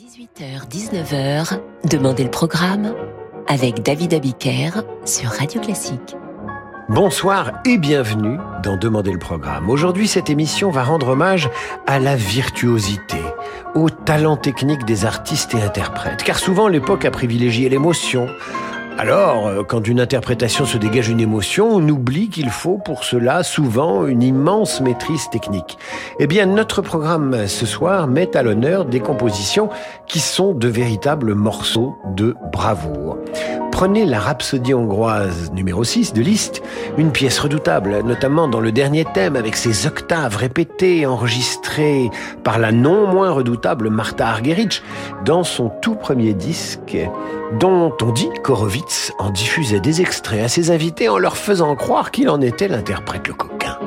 18h-19h, Demandez le programme avec David Abiker sur Radio Classique. Bonsoir et bienvenue dans Demandez le programme. Aujourd'hui, cette émission va rendre hommage à la virtuosité, au talent technique des artistes et interprètes, car souvent l'époque a privilégié l'émotion, alors, euh, quand d'une interprétation se dégage une émotion, on oublie qu'il faut pour cela souvent une immense maîtrise technique. Eh bien, notre programme ce soir met à l'honneur des compositions qui sont de véritables morceaux de bravoure. Prenez la Rhapsodie hongroise numéro 6 de Liszt, une pièce redoutable, notamment dans le dernier thème avec ses octaves répétées enregistrées par la non moins redoutable Martha Argerich dans son tout premier disque dont on dit qu'Horowitz en diffusait des extraits à ses invités en leur faisant croire qu'il en était l'interprète le coquin.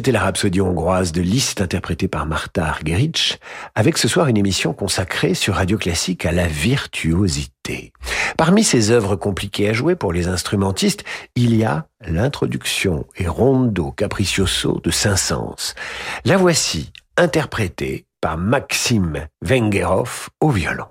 C'était la rhapsodie hongroise de Liszt interprétée par Martha Argerich, avec ce soir une émission consacrée sur Radio Classique à la virtuosité. Parmi ces œuvres compliquées à jouer pour les instrumentistes, il y a l'introduction et rondo capriccioso de Saint-Saëns. La voici interprétée par Maxime Vengerov au violon.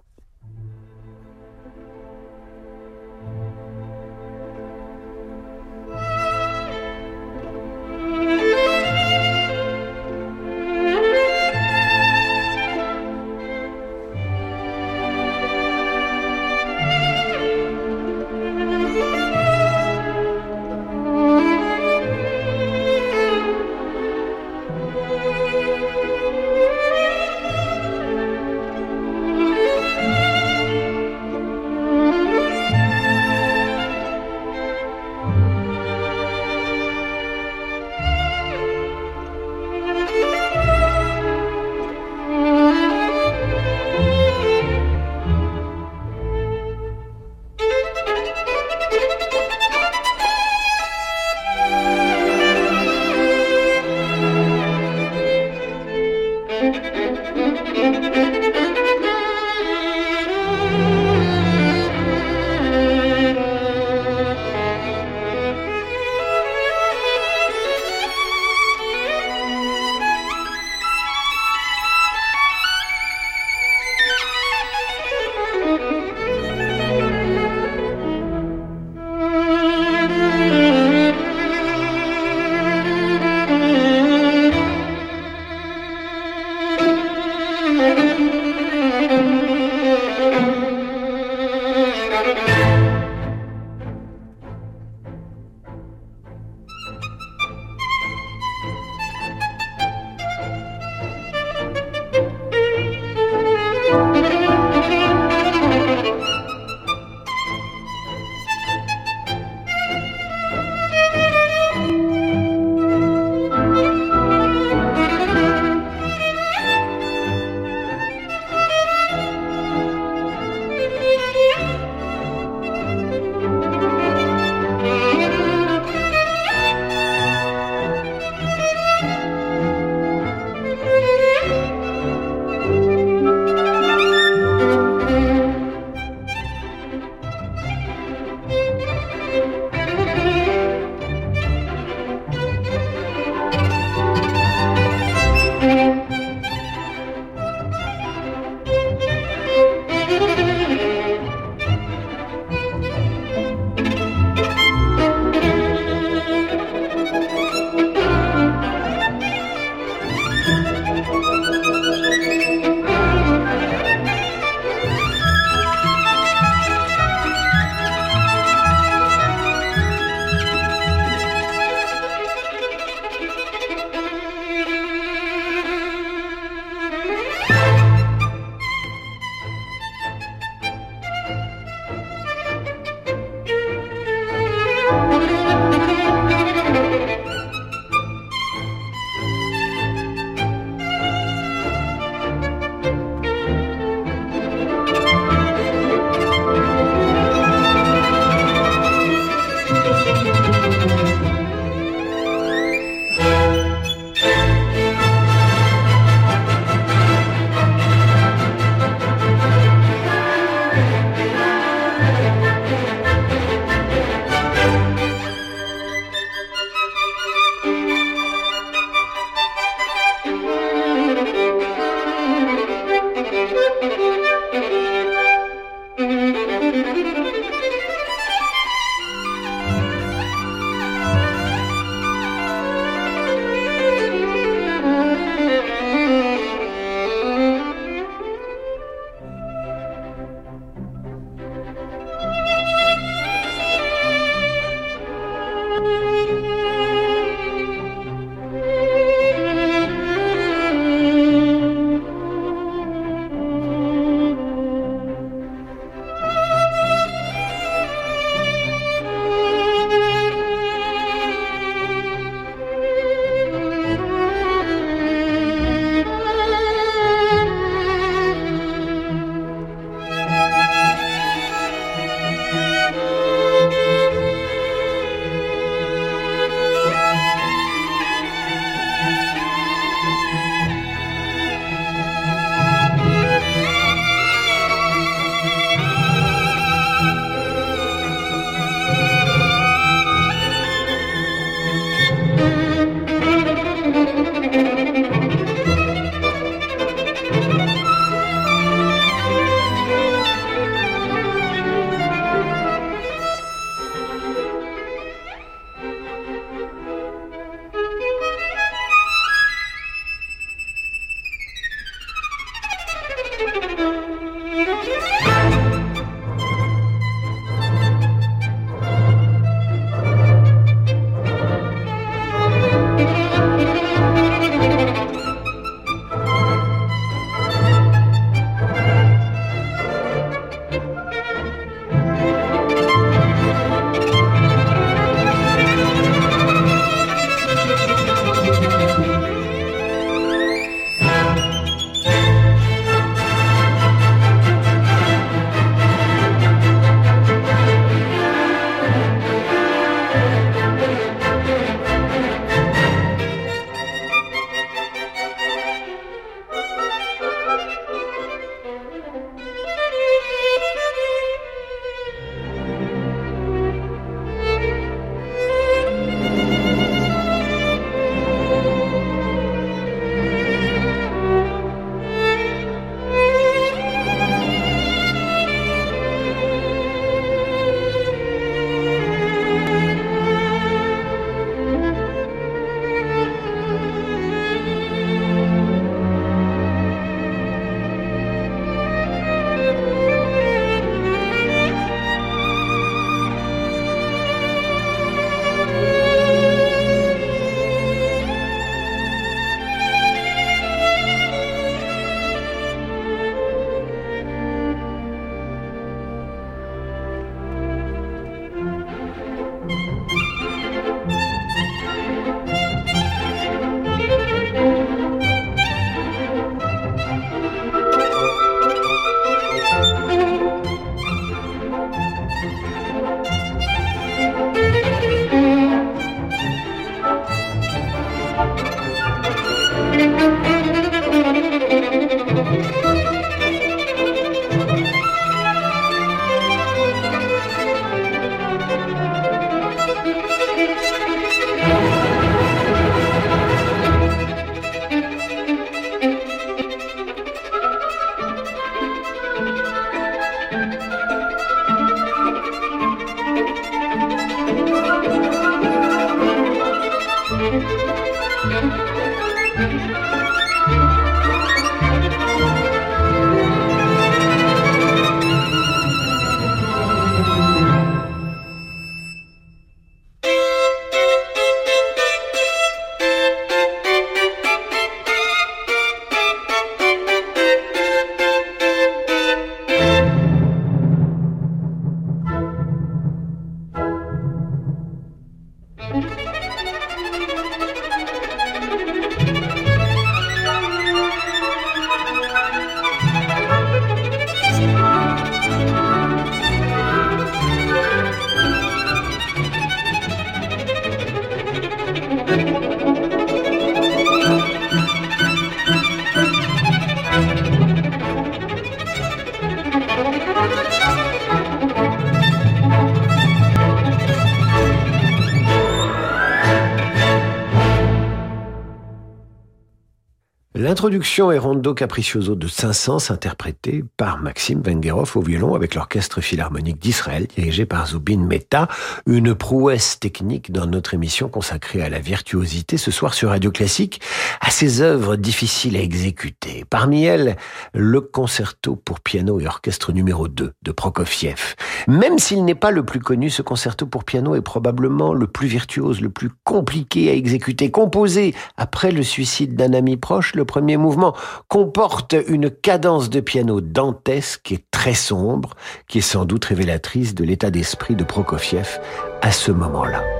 L'introduction est Rondo Capriccioso de Saint-Saëns, interprété par Maxime Vengerov au violon avec l'Orchestre Philharmonique d'Israël, dirigé par Zubin Mehta. Une prouesse technique dans notre émission consacrée à la virtuosité ce soir sur Radio Classique, à ces œuvres difficiles à exécuter. Parmi elles, le concerto pour piano et orchestre numéro 2 de Prokofiev. Même s'il n'est pas le plus connu, ce concerto pour piano est probablement le plus virtuose, le plus compliqué à exécuter. Composé après le suicide d'un ami proche, le premier mouvement comporte une cadence de piano dantesque et très sombre, qui est sans doute révélatrice de l'état d'esprit de Prokofiev à ce moment-là.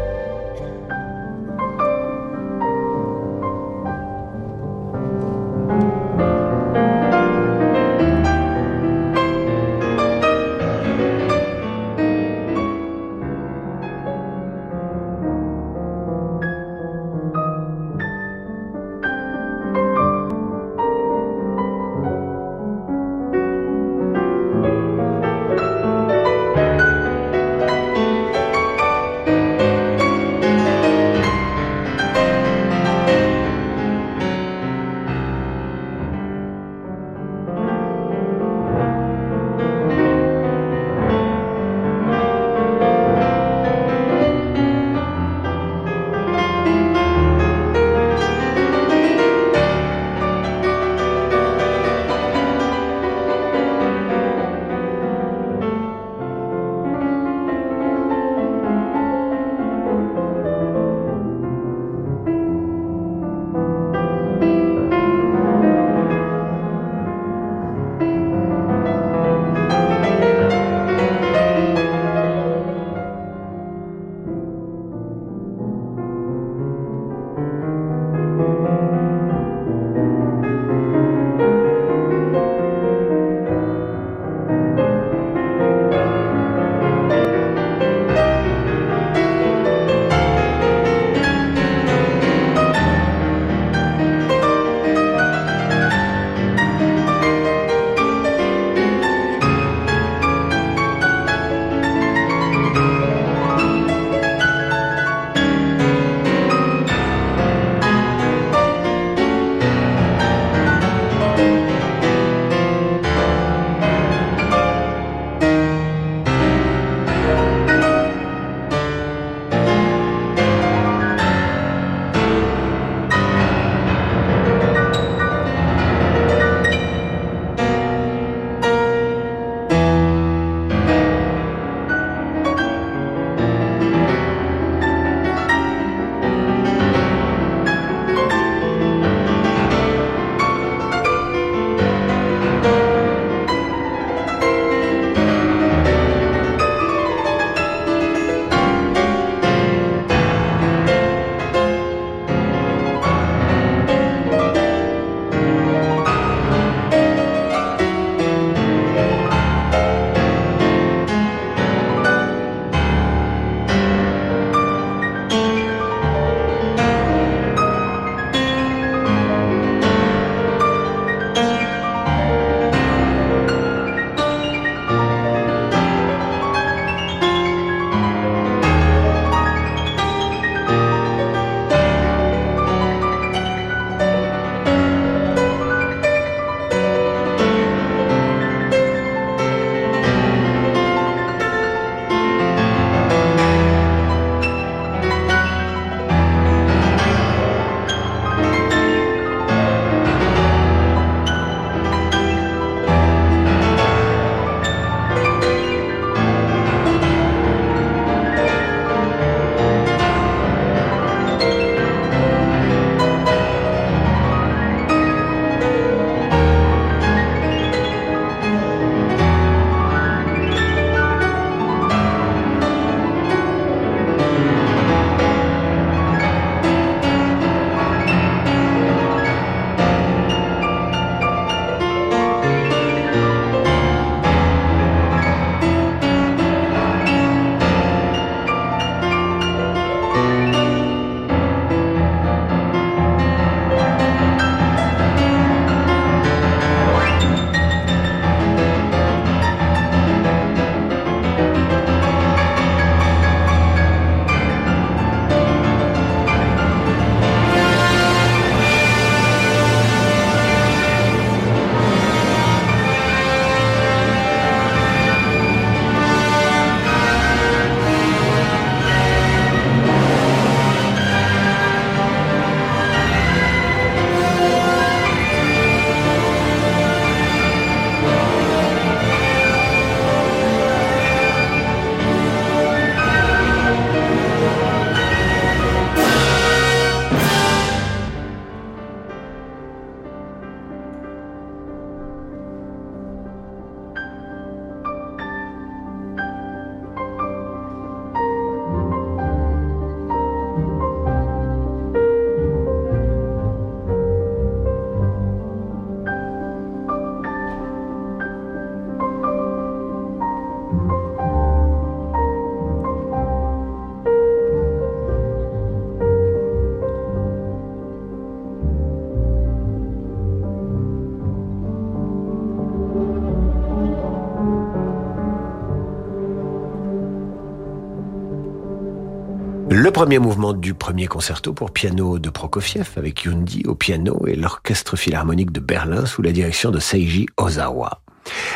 Premier mouvement du premier concerto pour piano de Prokofiev avec Yundi au piano et l'orchestre philharmonique de Berlin sous la direction de Seiji Ozawa.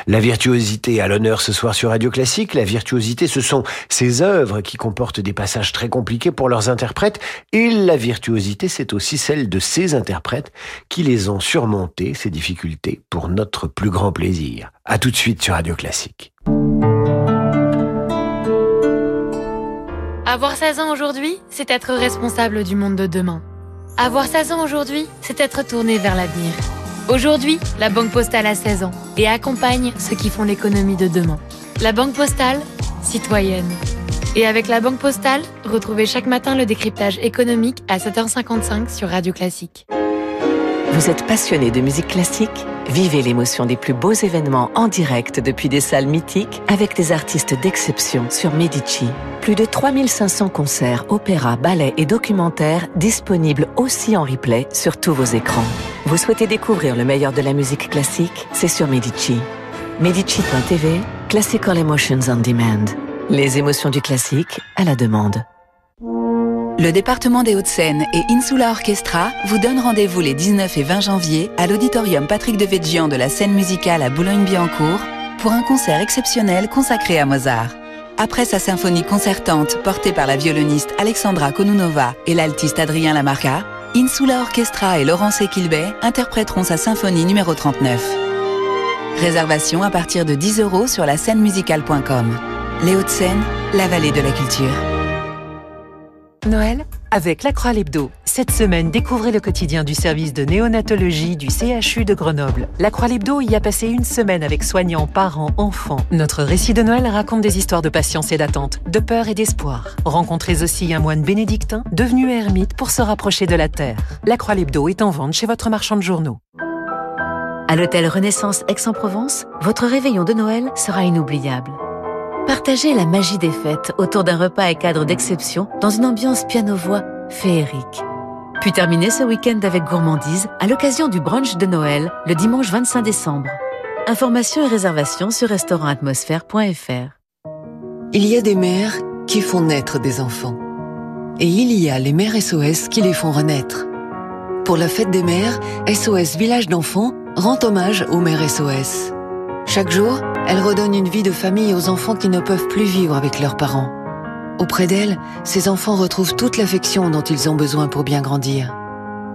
La virtuosité à l'honneur ce soir sur Radio Classique. La virtuosité, ce sont ces œuvres qui comportent des passages très compliqués pour leurs interprètes. Et la virtuosité, c'est aussi celle de ces interprètes qui les ont surmontés, ces difficultés, pour notre plus grand plaisir. À tout de suite sur Radio Classique. Avoir 16 ans aujourd'hui, c'est être responsable du monde de demain. Avoir 16 ans aujourd'hui, c'est être tourné vers l'avenir. Aujourd'hui, la Banque Postale a 16 ans et accompagne ceux qui font l'économie de demain. La Banque Postale, citoyenne. Et avec la Banque Postale, retrouvez chaque matin le décryptage économique à 7h55 sur Radio Classique. Vous êtes passionné de musique classique? Vivez l'émotion des plus beaux événements en direct depuis des salles mythiques avec des artistes d'exception sur Medici. Plus de 3500 concerts, opéras, ballets et documentaires disponibles aussi en replay sur tous vos écrans. Vous souhaitez découvrir le meilleur de la musique classique? C'est sur Medici. Medici.tv, Classical Emotions on Demand. Les émotions du classique à la demande. Le département des Hauts-de-Seine et Insula Orchestra vous donnent rendez-vous les 19 et 20 janvier à l'auditorium Patrick de de la scène musicale à Boulogne-Billancourt pour un concert exceptionnel consacré à Mozart. Après sa symphonie concertante portée par la violoniste Alexandra Konunova et l'altiste Adrien Lamarca, Insula Orchestra et Laurence Equilbet interpréteront sa symphonie numéro 39. Réservation à partir de 10 euros sur la scène musicale.com. Les Hauts-de-Seine, la vallée de la culture. Noël avec La Croix Lebdo. Cette semaine, découvrez le quotidien du service de néonatologie du CHU de Grenoble. La Croix Lebdo y a passé une semaine avec soignants, parents, enfants. Notre récit de Noël raconte des histoires de patience et d'attente, de peur et d'espoir. Rencontrez aussi un moine bénédictin devenu ermite pour se rapprocher de la terre. La Croix Lebdo est en vente chez votre marchand de journaux. À l'hôtel Renaissance Aix-en-Provence, votre réveillon de Noël sera inoubliable. Partagez la magie des fêtes autour d'un repas à cadre d'exception dans une ambiance piano-voix féerique. Puis terminez ce week-end avec gourmandise à l'occasion du brunch de Noël le dimanche 25 décembre. Informations et réservations sur restaurantatmosphère.fr. Il y a des mères qui font naître des enfants. Et il y a les mères SOS qui les font renaître. Pour la fête des mères, SOS Village d'enfants rend hommage aux mères SOS. Chaque jour, elle redonne une vie de famille aux enfants qui ne peuvent plus vivre avec leurs parents. Auprès d'elle, ces enfants retrouvent toute l'affection dont ils ont besoin pour bien grandir.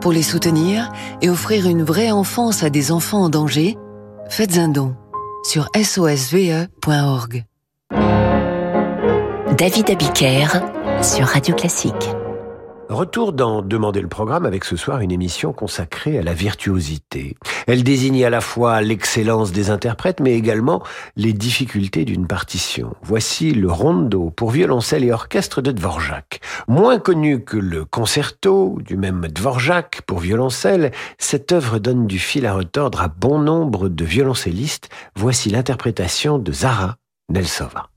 Pour les soutenir et offrir une vraie enfance à des enfants en danger, faites un don sur sosve.org. David Abiker sur Radio Classique. Retour dans Demander le programme avec ce soir une émission consacrée à la virtuosité. Elle désigne à la fois l'excellence des interprètes mais également les difficultés d'une partition. Voici le rondo pour violoncelle et orchestre de Dvorak. Moins connu que le concerto du même Dvorak pour violoncelle, cette œuvre donne du fil à retordre à bon nombre de violoncellistes. Voici l'interprétation de Zara Nelsova.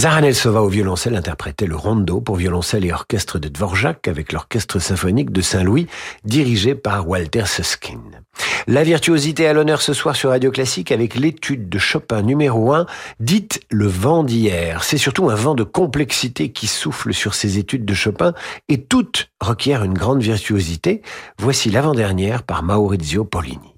Zara Nelsova au violoncelle interprétait le rondo pour violoncelle et orchestre de Dvorak avec l'orchestre symphonique de Saint-Louis dirigé par Walter Suskin. La virtuosité à l'honneur ce soir sur Radio Classique avec l'étude de Chopin numéro 1, dite le vent d'hier. C'est surtout un vent de complexité qui souffle sur ces études de Chopin et toutes requièrent une grande virtuosité. Voici l'avant-dernière par Maurizio Pollini.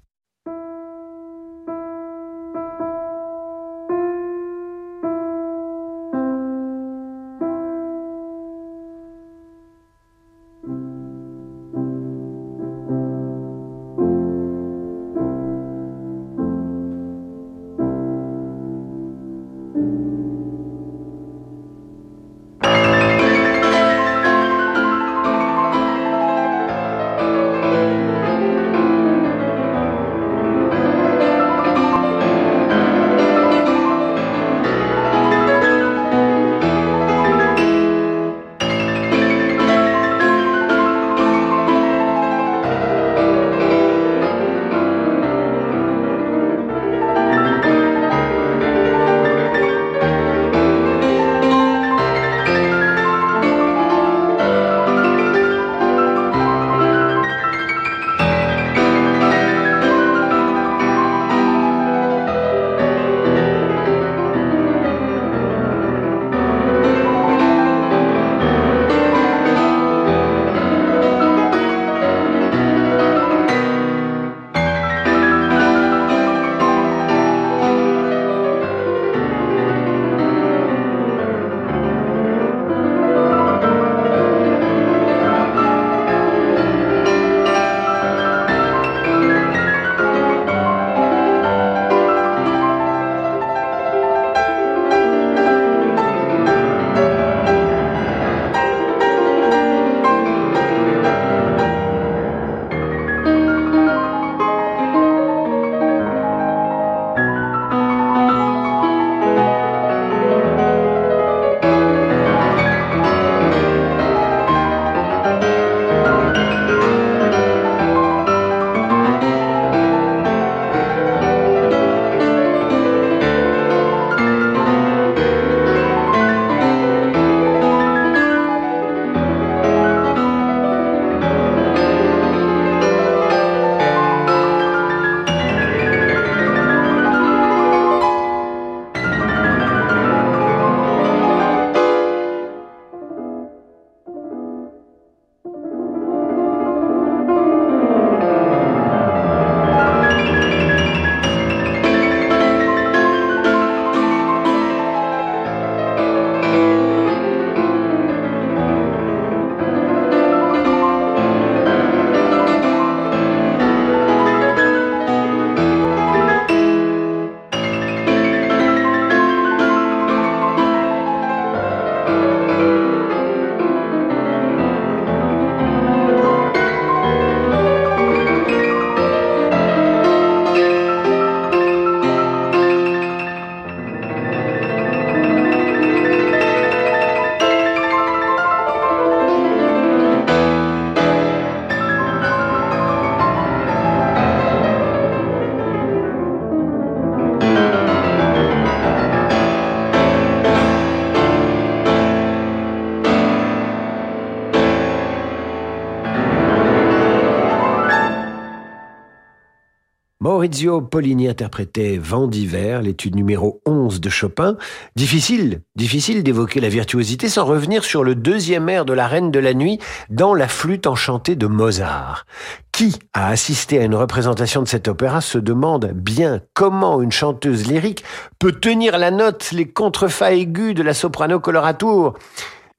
Maurizio Pollini interprétait Vent d'hiver, l'étude numéro 11 de Chopin. Difficile, difficile d'évoquer la virtuosité sans revenir sur le deuxième air de la Reine de la Nuit dans la flûte enchantée de Mozart. Qui a assisté à une représentation de cet opéra se demande bien comment une chanteuse lyrique peut tenir la note, les contrefa aigus de la soprano coloratour.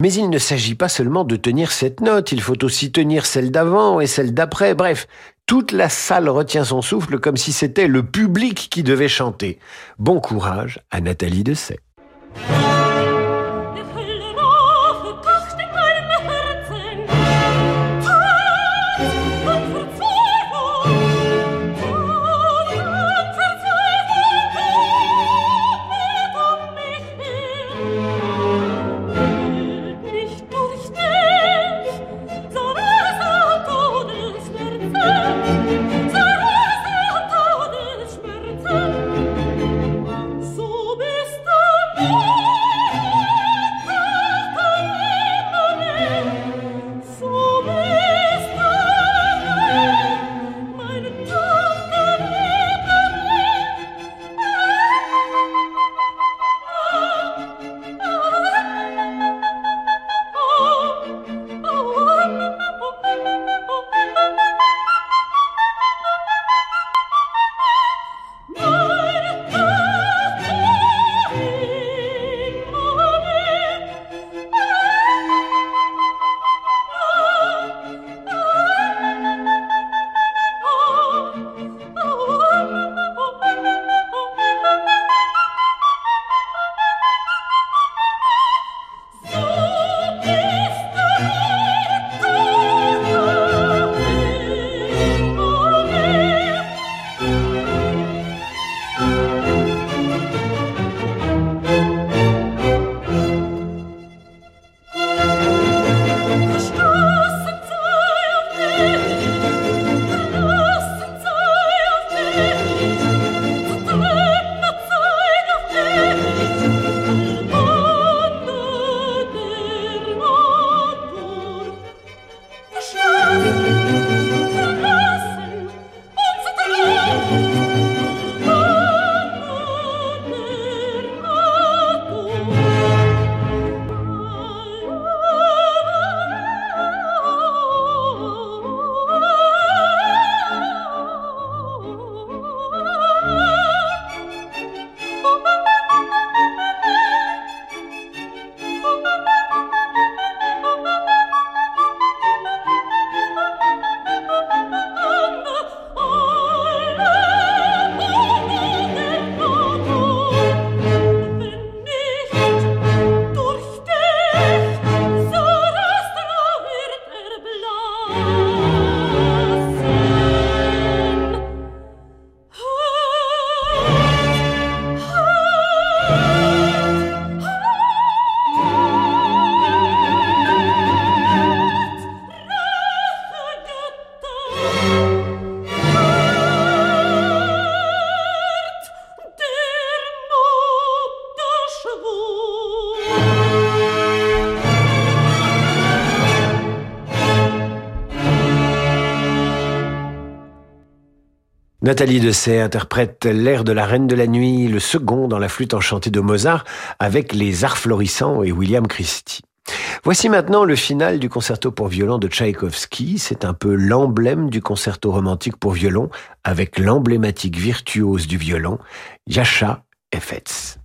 Mais il ne s'agit pas seulement de tenir cette note, il faut aussi tenir celle d'avant et celle d'après, bref, toute la salle retient son souffle comme si c'était le public qui devait chanter. Bon courage à Nathalie Dessay. Nathalie Dessay interprète l'air de la Reine de la Nuit, le second dans la flûte enchantée de Mozart, avec les arts florissants et William Christie. Voici maintenant le final du concerto pour violon de Tchaïkovski. C'est un peu l'emblème du concerto romantique pour violon, avec l'emblématique virtuose du violon, Yasha Efetz.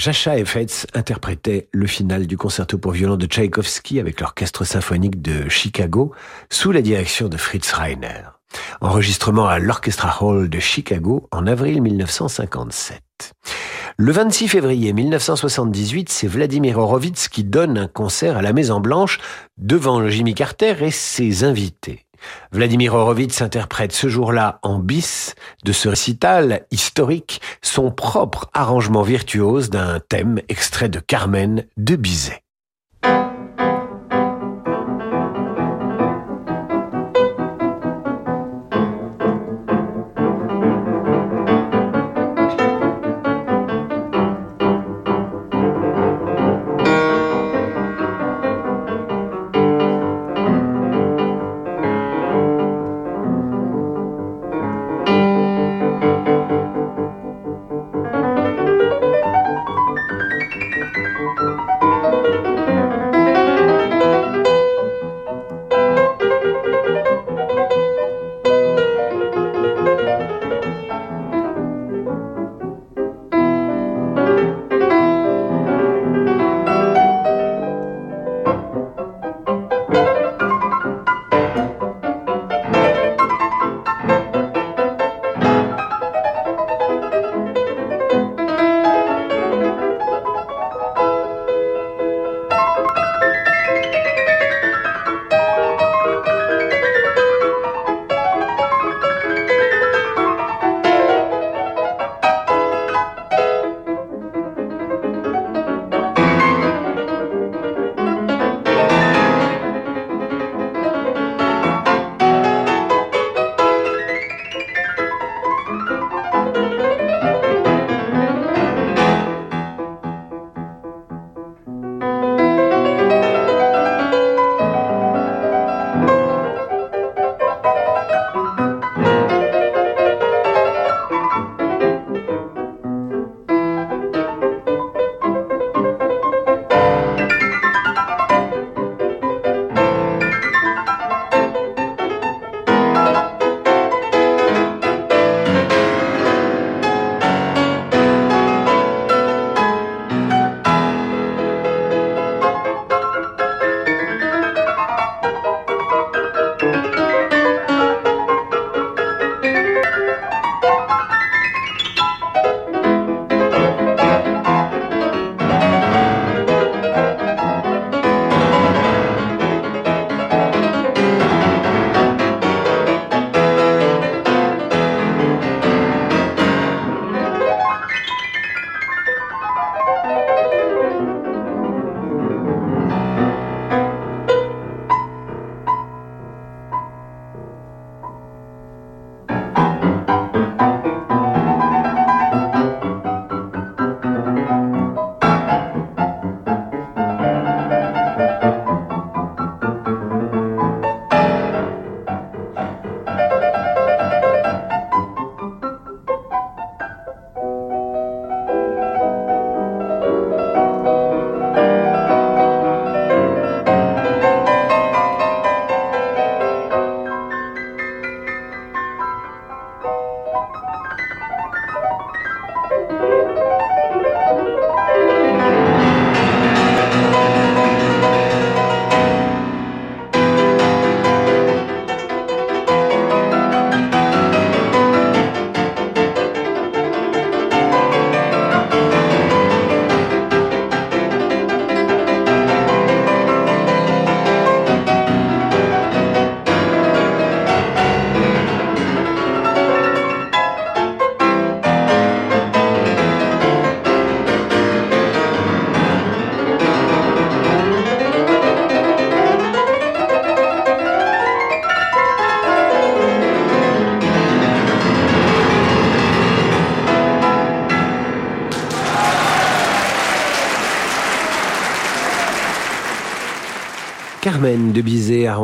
Jacha Effetz interprétait le final du concerto pour violon de Tchaïkovski avec l'orchestre symphonique de Chicago sous la direction de Fritz Reiner. Enregistrement à l'Orchestra Hall de Chicago en avril 1957. Le 26 février 1978, c'est Vladimir Horowitz qui donne un concert à la Maison Blanche devant Jimmy Carter et ses invités. Vladimir Horowitz interprète ce jour-là en bis de ce récital historique son propre arrangement virtuose d'un thème extrait de Carmen de Bizet.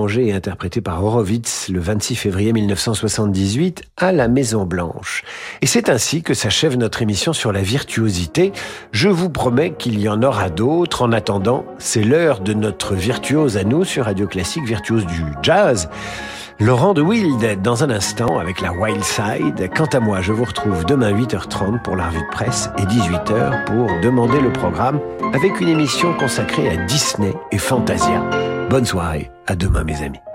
Et interprétée par Horowitz le 26 février 1978 à la Maison Blanche. Et c'est ainsi que s'achève notre émission sur la virtuosité. Je vous promets qu'il y en aura d'autres. En attendant, c'est l'heure de notre virtuose à nous sur Radio Classique, virtuose du jazz. Laurent de Wild dans un instant avec la Wild Side. Quant à moi, je vous retrouve demain 8h30 pour la revue de presse et 18h pour demander le programme avec une émission consacrée à Disney et Fantasia. Bonne soirée, à demain mes amis.